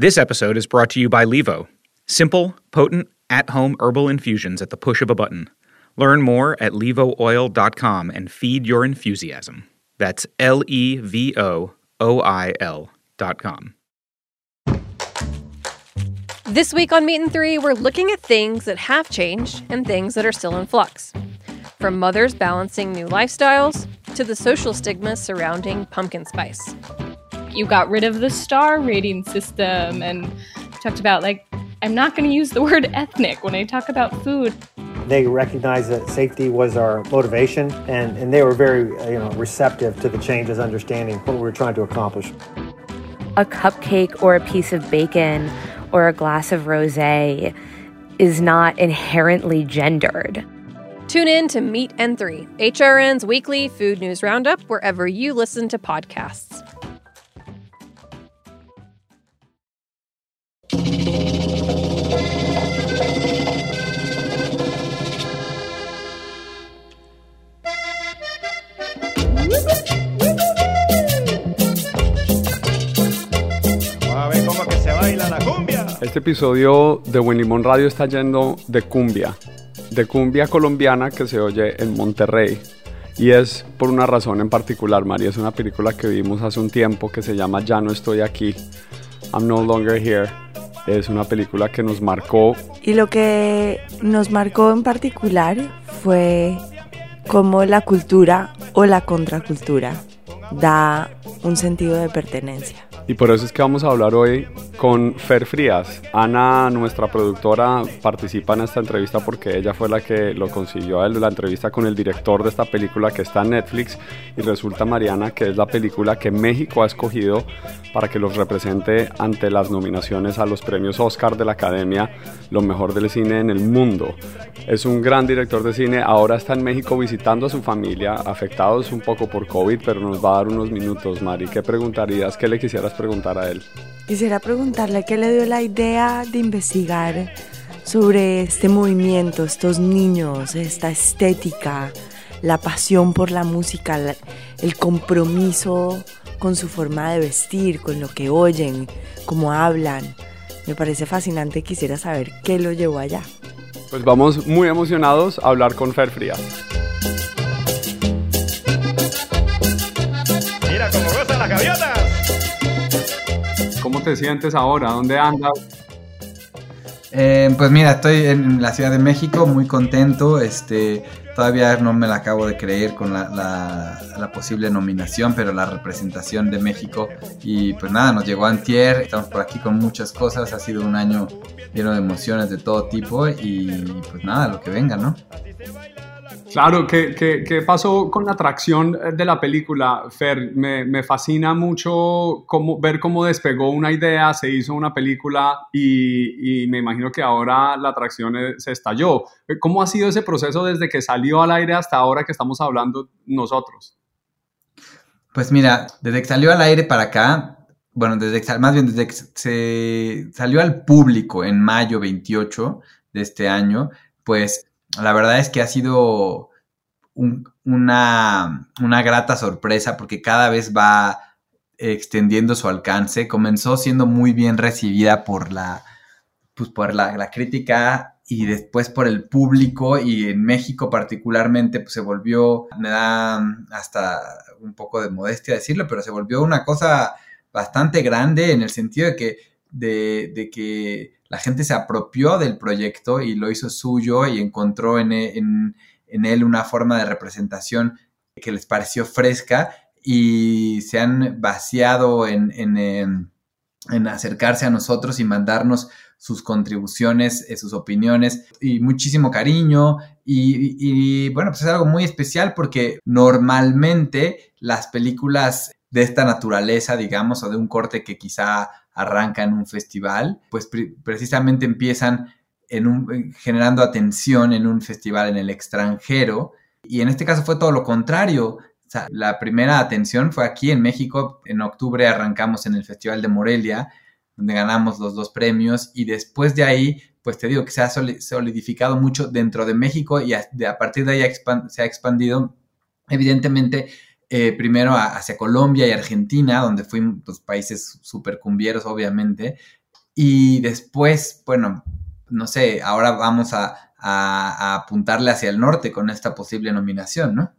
This episode is brought to you by Levo. Simple, potent, at home herbal infusions at the push of a button. Learn more at levooil.com and feed your enthusiasm. That's L E V O O I L.com. This week on Meet and Three, we're looking at things that have changed and things that are still in flux. From mothers balancing new lifestyles to the social stigma surrounding pumpkin spice. You got rid of the star rating system and talked about, like, I'm not going to use the word ethnic when I talk about food. They recognized that safety was our motivation, and, and they were very you know, receptive to the changes, understanding what we were trying to accomplish. A cupcake or a piece of bacon or a glass of rosé is not inherently gendered. Tune in to Meet N3, HRN's weekly food news roundup, wherever you listen to podcasts. Este episodio de Buen Limón Radio está yendo de cumbia, de cumbia colombiana que se oye en Monterrey. Y es por una razón en particular, María. Es una película que vimos hace un tiempo que se llama Ya no estoy aquí. I'm no longer here. Es una película que nos marcó. Y lo que nos marcó en particular fue cómo la cultura o la contracultura da un sentido de pertenencia. Y por eso es que vamos a hablar hoy con Fer Frías. Ana, nuestra productora, participa en esta entrevista porque ella fue la que lo consiguió a él, la entrevista con el director de esta película que está en Netflix. Y resulta, Mariana, que es la película que México ha escogido para que los represente ante las nominaciones a los premios Oscar de la Academia, lo mejor del cine en el mundo. Es un gran director de cine, ahora está en México visitando a su familia, afectados un poco por COVID, pero nos va a dar unos minutos, Mari. ¿Qué preguntarías? ¿Qué le quisieras preguntar a él? Quisiera preguntarle qué le dio la idea de investigar sobre este movimiento, estos niños, esta estética, la pasión por la música, la- el compromiso con su forma de vestir, con lo que oyen, cómo hablan. Me parece fascinante, quisiera saber qué lo llevó allá. Pues vamos muy emocionados a hablar con Fer Frías. Mira cómo gozan las gaviotas. ¿Cómo te sientes ahora? ¿Dónde andas? Eh, pues mira, estoy en la Ciudad de México, muy contento. Este, todavía no me la acabo de creer con la, la- la posible nominación, pero la representación de México. Y pues nada, nos llegó antier. Estamos por aquí con muchas cosas. Ha sido un año lleno de emociones de todo tipo. Y pues nada, lo que venga, ¿no? Claro, ¿qué, qué, qué pasó con la atracción de la película, Fer? Me, me fascina mucho cómo, ver cómo despegó una idea, se hizo una película y, y me imagino que ahora la atracción eh, se estalló. ¿Cómo ha sido ese proceso desde que salió al aire hasta ahora que estamos hablando nosotros? Pues mira, desde que salió al aire para acá, bueno, desde que, más bien desde que se salió al público en mayo 28 de este año, pues la verdad es que ha sido un- una, una grata sorpresa porque cada vez va extendiendo su alcance. Comenzó siendo muy bien recibida por la, pues por la, la crítica y después por el público y en México particularmente pues se volvió, me da hasta un poco de modestia decirlo, pero se volvió una cosa bastante grande en el sentido de que, de, de que la gente se apropió del proyecto y lo hizo suyo y encontró en, e- en- en él una forma de representación que les pareció fresca y se han vaciado en, en, en acercarse a nosotros y mandarnos sus contribuciones, eh, sus opiniones y muchísimo cariño. Y, bueno, pues es algo muy especial porque normalmente las películas de esta naturaleza, digamos, o de un corte que quizá arranca en un festival, pues pre precisamente empiezan en un, generando atención en un festival en el extranjero. Y en este caso fue todo lo contrario. La primera atención fue aquí en México. En octubre arrancamos en el Festival de Morelia, donde ganamos los dos premios. Y después de ahí, pues te digo que se ha solidificado mucho dentro de México y a, partir de ahí se ha expandido, evidentemente, eh, primero hacia Colombia y Argentina, donde fuimos pues, países súper cumbieros, obviamente. Y después, bueno, no sé, ahora vamos a apuntarle hacia el norte con esta posible nominación, ¿no?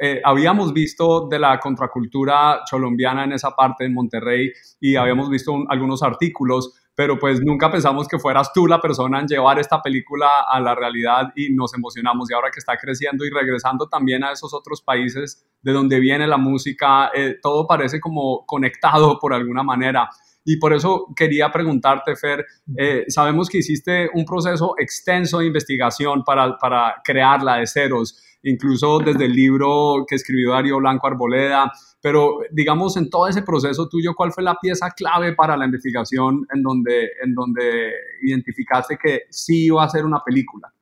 Eh, habíamos visto de la contracultura colombiana en esa parte en Monterrey y habíamos visto algunos artículos, pero pues nunca pensamos que fueras tú la persona en llevar esta película a la realidad y nos emocionamos y ahora que está creciendo y regresando también a esos otros países de donde viene la música, eh, todo parece como conectado por alguna manera. Y por eso quería preguntarte, Fer, eh, sabemos que hiciste un proceso extenso de investigación para, para crearla de ceros incluso desde el libro que escribió Darío Blanco Arboleda, pero digamos en todo ese proceso tuyo, ¿cuál fue la pieza clave para la investigación en donde, en donde identificaste que sí iba a ser una película?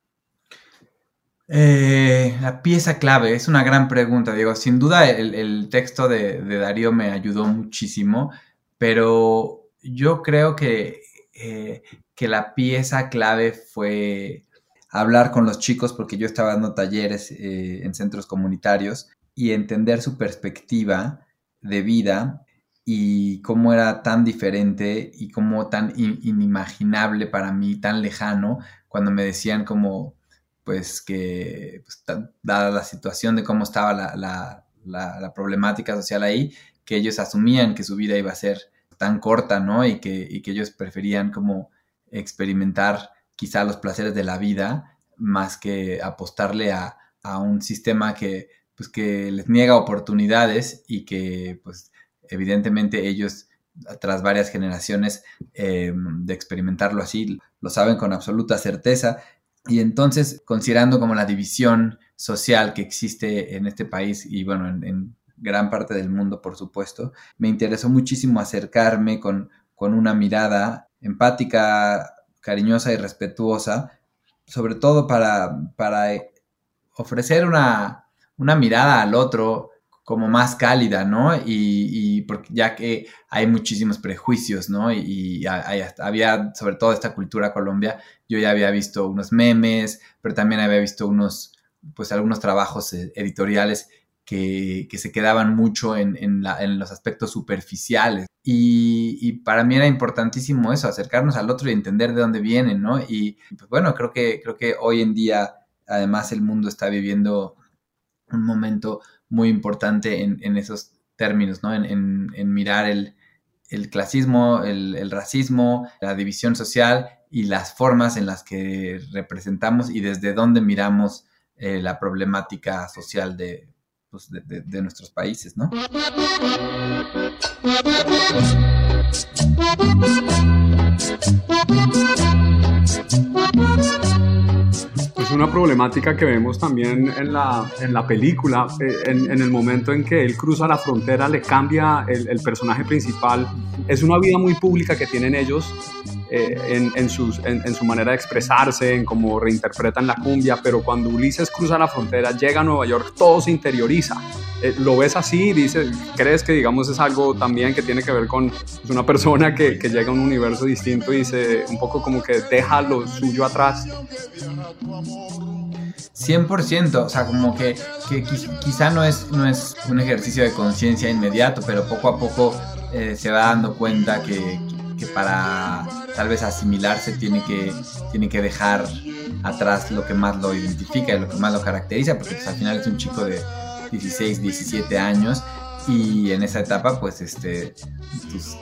Eh, la pieza clave es una gran pregunta, Diego. Sin duda el, texto de, Darío me ayudó muchísimo, pero yo creo que, eh, que la pieza clave fue hablar con los chicos porque yo estaba dando talleres eh, en centros comunitarios y entender su perspectiva de vida y cómo era tan diferente y cómo tan inimaginable para mí, tan lejano, cuando me decían como, pues que, pues, dada la situación de cómo estaba la, problemática social ahí, que ellos asumían que su vida iba a ser tan corta, ¿no? Y que, y que ellos preferían como experimentar quizá los placeres de la vida más que apostarle a, un sistema que, pues, que les niega oportunidades y que pues evidentemente ellos tras varias generaciones eh, de experimentarlo así lo saben con absoluta certeza. Y entonces considerando como la división social que existe en este país y bueno en, en gran parte del mundo por supuesto me interesó muchísimo acercarme con, con una mirada empática cariñosa y respetuosa, sobre todo para, para ofrecer una, mirada al otro como más cálida, ¿no? Y, porque ya que hay muchísimos prejuicios, ¿no? Y, había, sobre todo esta cultura Colombia, yo ya había visto unos memes, pero también había visto unos, pues algunos trabajos eh, editoriales que, se quedaban mucho en, los aspectos superficiales. Y, para mí era importantísimo eso, acercarnos al otro y entender de dónde vienen, ¿no? Y pues bueno, creo que, creo que hoy en día, además, el mundo está viviendo un momento muy importante en, esos términos, ¿no? En, mirar el, clasismo, el, racismo, la división social y las formas en las que representamos y desde dónde miramos eh, la problemática social de, pues, de, nuestros países, ¿no? Una problemática que vemos también en la, en la película, eh, en, el momento en que él cruza la frontera, le cambia el, el personaje principal. Es una vida muy pública que tienen ellos eh, en, en, sus, en, su manera de expresarse, en cómo reinterpretan la cumbia, pero cuando Ulises cruza la frontera, llega a Nueva York, todo se interioriza. Eh, lo ves así, dices, crees que digamos es algo también que tiene que ver con una persona que, que, llega a un universo distinto y se un poco como que deja lo suyo atrás. 100%, o sea, como que, que quizá no es, no es un ejercicio de conciencia inmediato, pero poco a poco eh, se va dando cuenta que, que para tal vez asimilarse tiene que, tiene que dejar atrás lo que más lo identifica y lo que más lo caracteriza, porque pues, al final es un chico de 16, 17 años y en esa etapa pues este,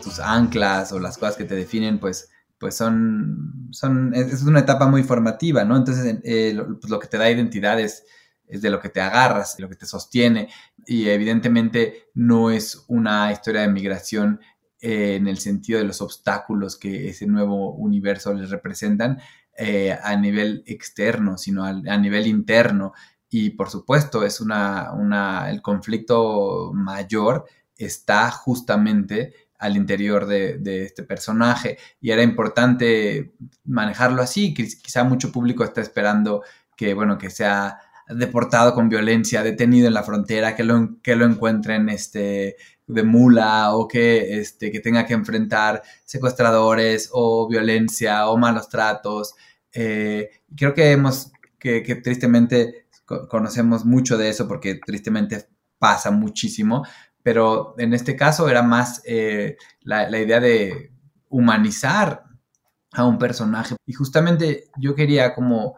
tus, anclas o las cosas que te definen pues, pues son, son, es una etapa muy formativa, ¿no? Entonces eh, lo, pues, lo que te da identidad es, es de lo que te agarras, de lo que te sostiene y evidentemente no es una historia de migración eh, en el sentido de los obstáculos que ese nuevo universo les representan eh, a nivel externo, sino a, nivel interno. Y por supuesto, es una, una, el conflicto mayor está justamente al interior de, este personaje y era importante manejarlo así. Quizá mucho público está esperando que, bueno, que sea deportado con violencia, detenido en la frontera, que lo, que lo encuentren este, de mula o que, este, que tenga que enfrentar secuestradores o violencia o malos tratos. Eh, creo que hemos, que, tristemente conocemos mucho de eso porque tristemente pasa muchísimo, pero en este caso era más eh, la, la idea de humanizar a un personaje. Y justamente yo quería como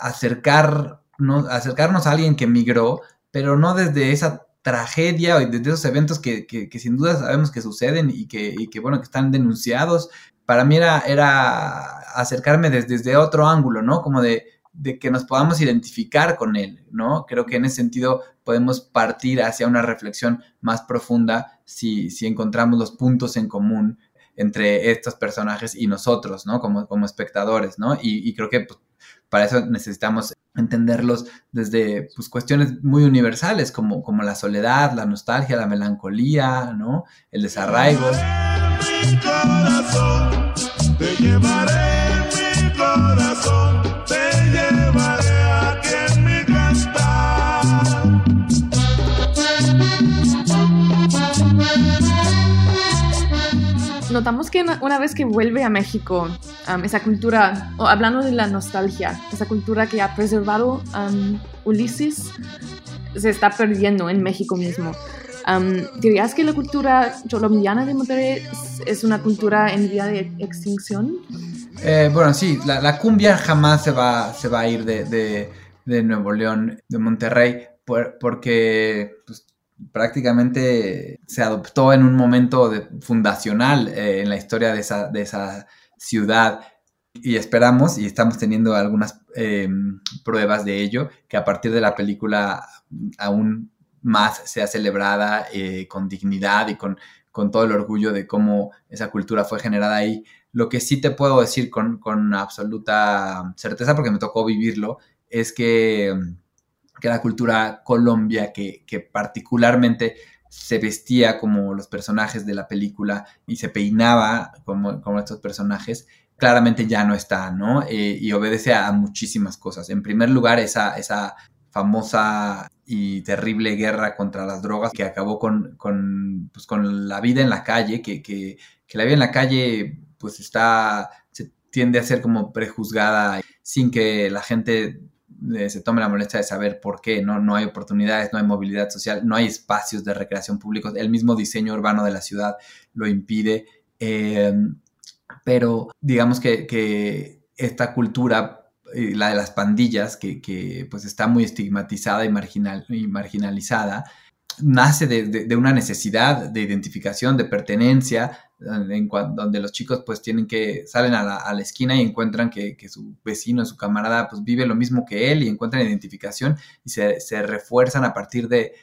acercarnos, acercarnos a alguien que migró, pero no desde esa tragedia o desde esos eventos que, que, sin duda sabemos que suceden y que, y que, bueno, que están denunciados. Para mí era, era acercarme desde, desde otro ángulo, ¿no? Como de, de que nos podamos identificar con él, ¿no? Creo que en ese sentido podemos partir hacia una reflexión más profunda si, si encontramos los puntos en común entre estos personajes y nosotros, ¿no? Como, como espectadores, ¿no? Y, creo que pues, para eso necesitamos entenderlos desde pues, cuestiones muy universales como, como la soledad, la nostalgia, la melancolía, ¿no? El desarraigo. te llevaré mi notamos que una vez que vuelve a México, esa cultura, o hablando de la nostalgia, esa cultura que ha preservado Ulises, se está perdiendo en México mismo. ¿Dirías que la cultura colombiana de Monterrey es una cultura en vía de extinción? Eh, bueno, sí, la, cumbia jamás se va, se va a ir de, de, Nuevo León, de Monterrey, porque pues, prácticamente se adoptó en un momento fundacional eh, en la historia de esa, de esa, ciudad. Y esperamos, y estamos teniendo algunas eh, pruebas de ello, que a partir de la película aún más sea celebrada eh, con dignidad y con, con, todo el orgullo de cómo esa cultura fue generada ahí. Lo que sí te puedo decir con, con absoluta certeza, porque me tocó vivirlo, es que que la cultura Colombia, que, particularmente se vestía como los personajes de la película y se peinaba como, estos personajes, claramente ya no está, ¿no? Eh, y obedece a, muchísimas cosas. En primer lugar, esa, esa famosa y terrible guerra contra las drogas que acabó con, con, pues, la vida en la calle, que, que, que, la vida en la calle pues está, se tiende a ser como prejuzgada sin que la gente se tome la molestia de saber por qué, ¿no? No hay oportunidades, no hay movilidad social, no hay espacios de recreación públicos, el mismo diseño urbano de la ciudad lo impide, em, pero digamos que, esta cultura, eh, la de las pandillas, que, pues está muy estigmatizada y, marginal, y marginalizada, nace de, una necesidad de identificación, de pertenencia, en donde los chicos pues tienen que, salen a la, esquina y encuentran que, su vecino, su camarada pues vive lo mismo que él y encuentran identificación y se, refuerzan a partir de,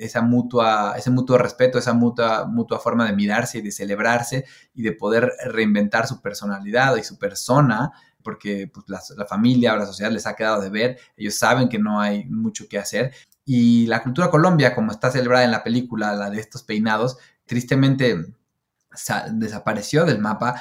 esa mutua, ese mutuo respeto, esa mutua, mutua forma de mirarse y de celebrarse y de poder reinventar su personalidad y su persona porque pues, la, la, familia o la sociedad les ha quedado de ver, ellos saben que no hay mucho que hacer. Y la cultura Colombia, como está celebrada en la película, la de estos peinados, tristemente desapareció del mapa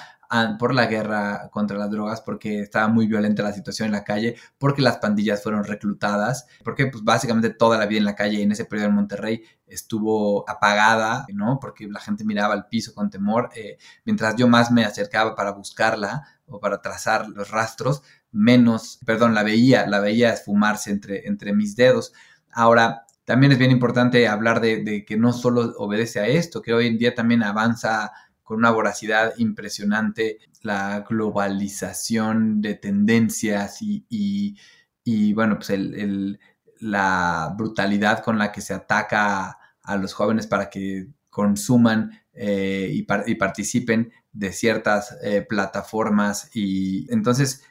por la guerra contra las drogas, porque estaba muy violenta la situación en la calle, porque las pandillas fueron reclutadas, porque pues básicamente toda la vida en la calle en ese periodo en Monterrey estuvo apagada, ¿no? Porque la gente miraba al piso con temor, eh, mientras yo más me acercaba para buscarla o para trazar los rastros, menos, perdón, la veía, la veía esfumarse entre, entre mis dedos. Ahora, también es bien importante hablar de, que no solo obedece a esto, que hoy en día también avanza con una voracidad impresionante, la globalización de tendencias y, bueno, pues la brutalidad con la que se ataca a los jóvenes para que consuman eh, y, participen de ciertas eh, plataformas y entonces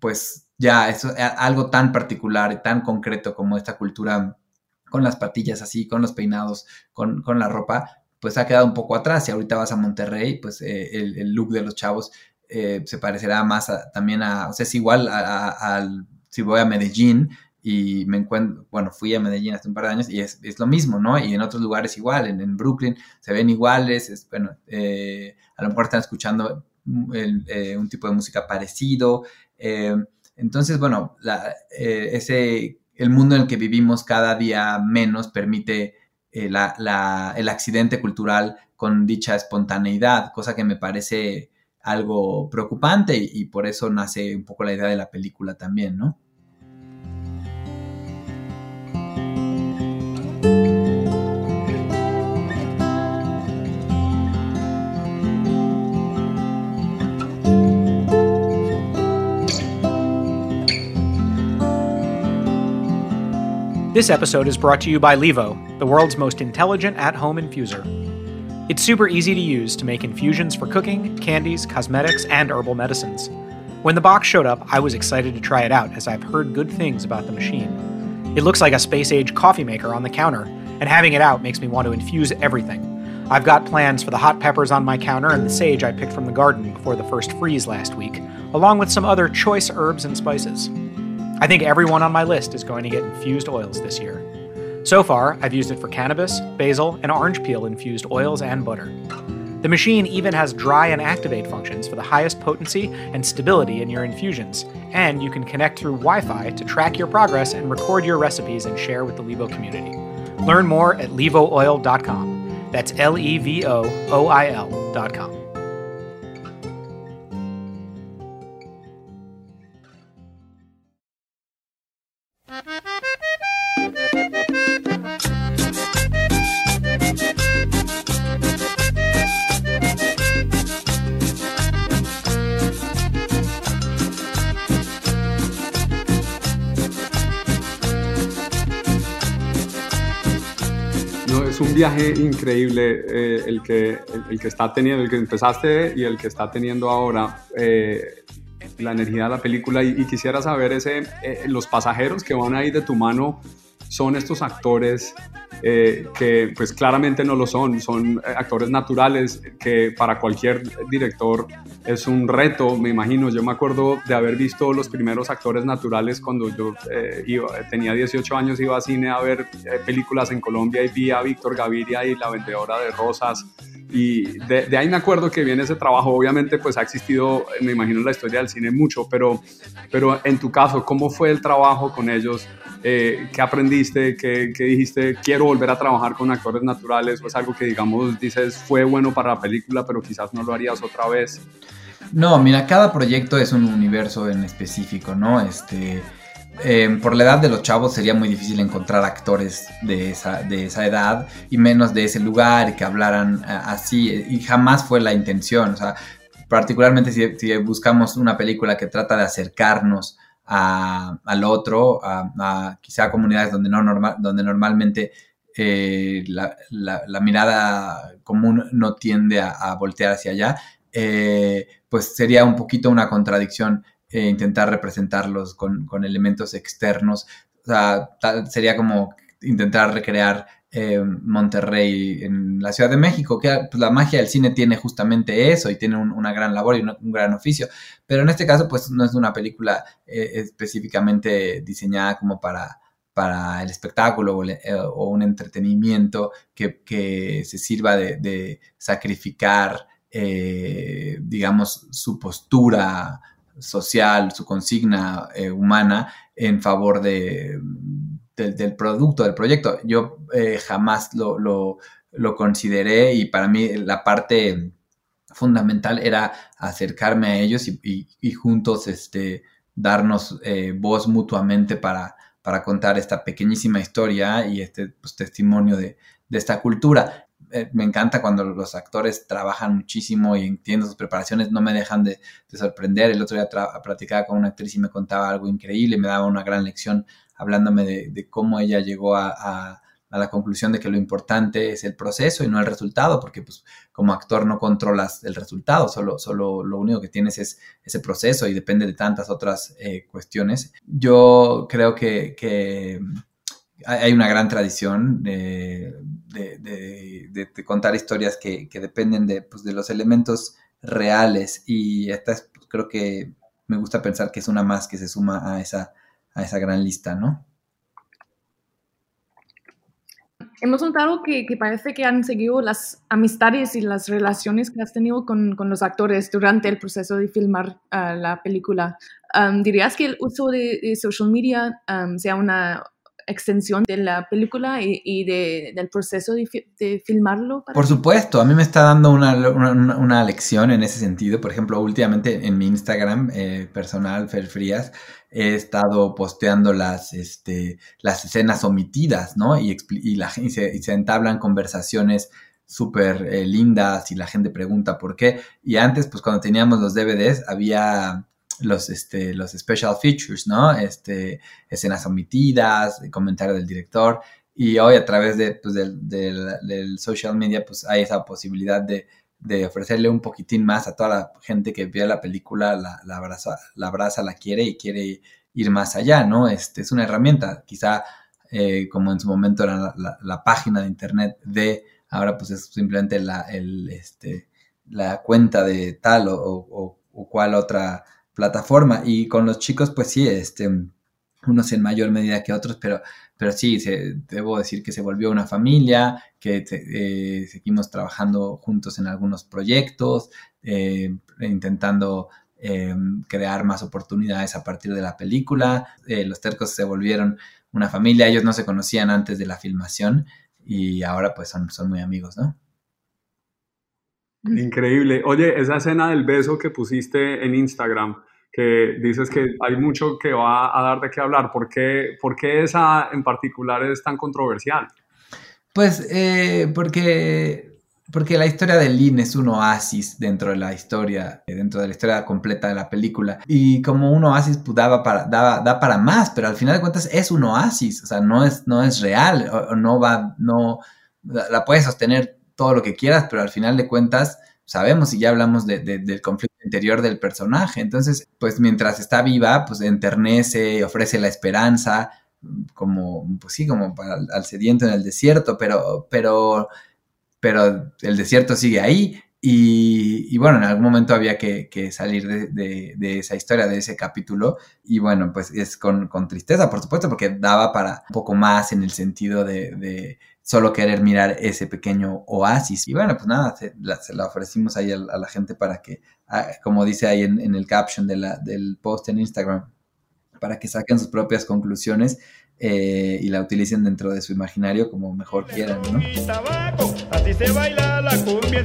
pues ya eso algo tan particular y tan concreto como esta cultura con las patillas así, con los peinados, con, con la ropa, pues ha quedado un poco atrás. Y ahorita vas a Monterrey, pues eh, el, look de los chavos eh, se parecerá más también a, o sea, es igual al, si voy a Medellín y me encuentro, bueno, fui a Medellín hace un par de años y es, lo mismo, ¿no? Y en otros lugares igual, en, Brooklyn se ven iguales, es, bueno, eh, a lo mejor están escuchando un tipo de música parecido. Entonces, bueno, ese, el mundo en el que vivimos cada día menos permite eh, el accidente cultural con dicha espontaneidad, cosa que me parece algo preocupante y, por eso nace un poco la idea de la película también, ¿no? This episode is brought to you by Levo, the world's most intelligent at home infuser. It's super easy to use to make infusions for cooking, candies, cosmetics, and herbal medicines. When the box showed up, I was excited to try it out as I've heard good things about the machine. It looks like a space age coffee maker on the counter, and having it out makes me want to infuse everything. I've got plans for the hot peppers on my counter and the sage I picked from the garden before the first freeze last week, along with some other choice herbs and spices. I think everyone on my list is going to get infused oils this year. So far, I've used it for cannabis, basil, and orange peel infused oils and butter. The machine even has dry and activate functions for the highest potency and stability in your infusions, and you can connect through Wi Fi to track your progress and record your recipes and share with the Levo community. Learn more at levooil.com. That's L E V O O I L.com. viaje increíble eh, el, que, el, que está teniendo, el que empezaste y el que está teniendo ahora. eh, la energía de la película y, y quisiera saber ese, eh, los pasajeros que van ahí de tu mano son estos actores eh, que pues claramente no lo son, son eh, actores naturales que para cualquier director es un reto, me imagino. Yo me acuerdo de haber visto los primeros actores naturales cuando yo eh, iba, tenía 18 años, iba a cine a ver eh, películas en Colombia y vi a Víctor Gaviria y La Vendedora de Rosas. Y de, de, ahí me acuerdo que viene ese trabajo. Obviamente, pues ha existido, me imagino, en la historia del cine mucho, pero, pero en tu caso, ¿cómo fue el trabajo con ellos? Eh, ¿Qué aprendiste? ¿Qué, ¿Qué, dijiste? Quiero volver a trabajar con actores naturales. ¿O es algo que, digamos, dices fue bueno para la película, pero quizás no lo harías otra vez? No, mira, cada proyecto es un universo en específico, ¿no? Este. Eh, por la edad de los chavos sería muy difícil encontrar actores de esa, de esa edad y menos de ese lugar que hablaran uh, así y jamás fue la intención, o sea, particularmente si, buscamos una película que trata de acercarnos a, al otro, a, a, quizá comunidades donde, no normal, donde normalmente eh, la, mirada común no tiende a, voltear hacia allá, eh, pues sería un poquito una contradicción eh, intentar representarlos con, con, elementos externos. O sea, sería como intentar recrear eh, Monterrey en la Ciudad de México, que pues, la magia del cine tiene justamente eso y tiene un, una gran labor y un, gran oficio. Pero en este caso, pues no es una película eh, específicamente diseñada como para, para el espectáculo o, un entretenimiento que, que, se sirva de, sacrificar, digamos, su postura social, su consigna eh, humana en favor de, de, del producto, del proyecto. Yo eh, jamás lo, lo, consideré y para mí la parte fundamental era acercarme a ellos y juntos este, darnos eh, voz mutuamente para, para, contar esta pequeñísima historia y este pues, testimonio de, de esta cultura eh, me encanta cuando los actores trabajan muchísimo y entiendo sus preparaciones, no me dejan de, de sorprender. El otro día platicaba con una actriz y me contaba algo increíble, me daba una gran lección hablándome de, cómo ella llegó a, la conclusión de que lo importante es el proceso y no el resultado, porque pues como actor no controlas el resultado, solo, solo lo único que tienes es ese proceso y depende de tantas otras eh, cuestiones. Yo creo que hay una gran tradición de, de, de, de contar historias que, que dependen pues, de, los elementos reales y esta es, pues, creo que me gusta pensar que es una más que se suma a esa, a esa gran lista, ¿no? Hemos notado que, que, parece que han seguido las amistades y las relaciones que has tenido con, con los actores durante el proceso de filmar uh, la película. Um, ¿Dirías que el uso de, de social media um, sea una, extensión de la película y, y de, del proceso de, de filmarlo? Por supuesto, a mí me está dando una, una, una, lección en ese sentido. Por ejemplo, últimamente en mi Instagram eh, personal, Fer Frías, he estado posteando las, este, las escenas omitidas, ¿no? Y, y, la, y, se, entablan conversaciones súper eh, lindas y la gente pregunta por qué. Y antes, pues cuando teníamos los DVDs, había los, este, los special features, ¿no? Este, escenas omitidas, comentario del director. Y hoy a través de, pues, del, del, social media, pues hay esa posibilidad de, de, ofrecerle un poquitín más a toda la gente que ve la película, la, la, abraza, la abraza, la quiere y quiere ir más allá, ¿no? Este, es una herramienta, quizá eh, como en su momento era la, la, página de internet de, ahora pues es simplemente la, el, este, la cuenta de tal o, o, o cual otra plataforma. Y con los chicos, pues sí, este, unos en mayor medida que otros, pero, pero sí, se, debo decir que se volvió una familia, que eh, seguimos trabajando juntos en algunos proyectos, eh, intentando eh, crear más oportunidades a partir de la película. los tercos se volvieron una familia, ellos no se conocían antes de la filmación y ahora pues son, son muy amigos, ¿no? Increíble. Oye, esa escena del beso que pusiste en Instagram, que dices que hay mucho que va a dar de qué hablar, ¿por qué, por qué esa en particular es tan controversial? Pues eh, porque, porque la historia de Lynn es un oasis dentro de la historia, dentro de la historia completa de la película. Y como un oasis pues, daba para, daba, da para más, pero al final de cuentas es un oasis, o sea, no es, no es real, o, no va, no, la puedes sostener todo lo que quieras, pero al final de cuentas sabemos y ya hablamos del conflicto interior del personaje. Entonces, pues mientras está viva, pues enternece, ofrece la esperanza, como, pues sí, como para al sediento en el desierto, pero, pero, pero el desierto sigue ahí. Y, bueno, en algún momento había que, salir de, esa historia, de ese capítulo. Y bueno, pues es con, tristeza, por supuesto, porque daba para un poco más en el sentido de solo querer mirar ese pequeño oasis. Y bueno, pues nada, se la, ofrecimos ahí a, la gente para que, ah, como dice ahí en, el caption de la, del post en Instagram, para que saquen sus propias conclusiones eh, y la utilicen dentro de su imaginario como mejor quieran, ¿no? Así se baila la cumbia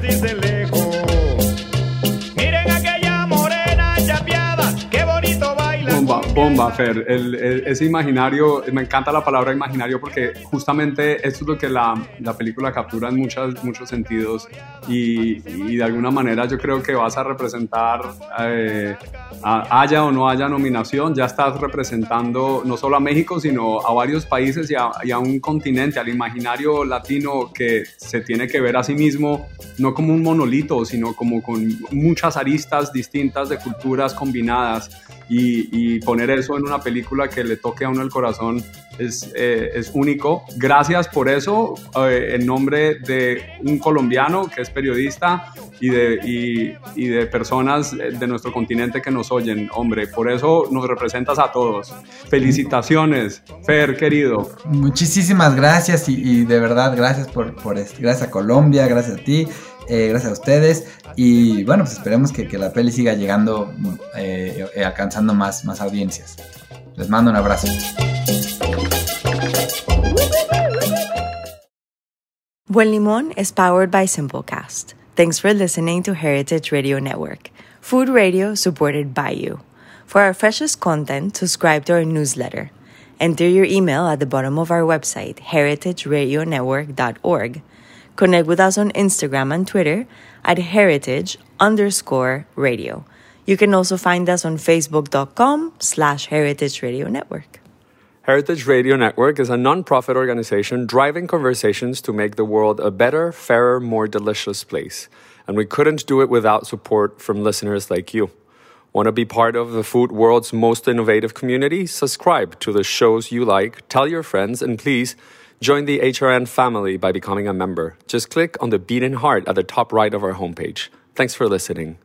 bomba, Fer. El, ese imaginario, me encanta la palabra imaginario porque justamente esto es lo que la, la película captura en muchas, muchos sentidos y, y, de alguna manera yo creo que vas a representar, eh, haya o no haya nominación, ya estás representando no solo a México, sino a varios países y a, y a un continente, al imaginario latino que se tiene que ver a sí mismo no como un monolito, sino como con muchas aristas distintas de culturas combinadas y, poner eso en una película que le toque a uno el corazón es, eh, es único. Gracias por eso, eh, en nombre de un colombiano que es periodista y de, y, y de personas de nuestro continente que nos oyen. Hombre, por eso nos representas a todos. Felicitaciones, Fer, querido. Muchísimas gracias y, de verdad gracias por, por, gracias a Colombia, gracias a ti. Eh, gracias a ustedes. Y bueno, pues esperemos que, la peli siga llegando, eh, alcanzando más, más audiencias. Les mando un abrazo. Buen Limón is powered by Simplecast. Thanks for listening to Heritage Radio Network, food radio supported by you. For our freshest content, subscribe to our newsletter. Enter your email at the bottom of our website, heritageradionetwork.org. Connect with us on Instagram and Twitter at heritage underscore radio. You can also find us on facebook.com slash heritage radio network. Heritage Radio Network is a nonprofit organization driving conversations to make the world a better, fairer, more delicious place. And we couldn't do it without support from listeners like you. Want to be part of the food world's most innovative community? Subscribe to the shows you like, tell your friends, and please Join the HRN family by becoming a member. Just click on the beating heart at the top right of our homepage. Thanks for listening.